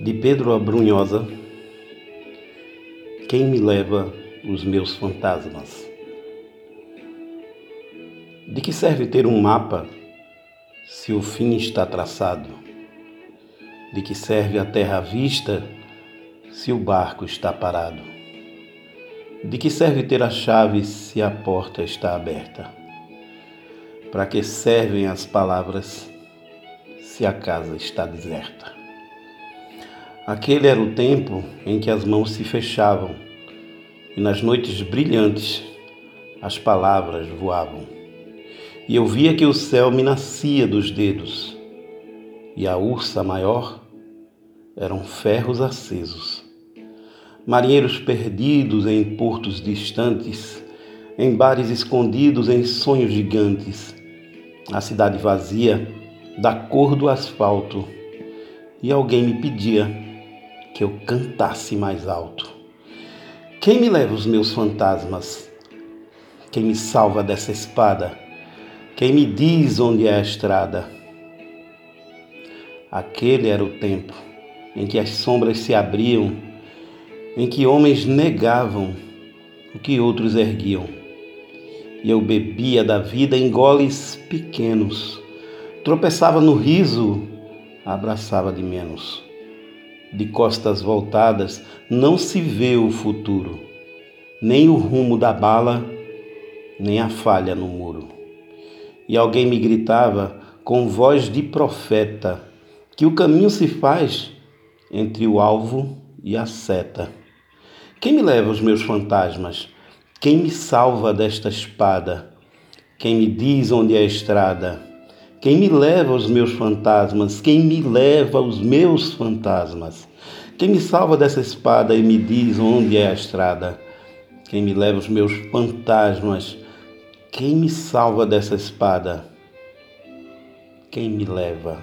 de Pedro Abrunhosa, quem me leva os meus fantasmas? De que serve ter um mapa se o fim está traçado? De que serve a terra à vista se o barco está parado? De que serve ter a chave se a porta está aberta? Para que servem as palavras se a casa está deserta? Aquele era o tempo em que as mãos se fechavam e nas noites brilhantes as palavras voavam. E eu via que o céu me nascia dos dedos e a ursa maior eram ferros acesos. Marinheiros perdidos em portos distantes, em bares escondidos em sonhos gigantes, a cidade vazia da cor do asfalto, e alguém me pedia que eu cantasse mais alto. Quem me leva os meus fantasmas? Quem me salva dessa espada? Quem me diz onde é a estrada? Aquele era o tempo em que as sombras se abriam, em que homens negavam o que outros erguiam. E eu bebia da vida em goles pequenos, tropeçava no riso, abraçava de menos de costas voltadas, não se vê o futuro, nem o rumo da bala, nem a falha no muro. E alguém me gritava com voz de profeta que o caminho se faz entre o alvo e a seta. Quem me leva os meus fantasmas? Quem me salva desta espada? Quem me diz onde é a estrada? Quem me leva os meus fantasmas? Quem me leva os meus fantasmas? Quem me salva dessa espada e me diz onde é a estrada? Quem me leva os meus fantasmas? Quem me salva dessa espada? Quem me leva?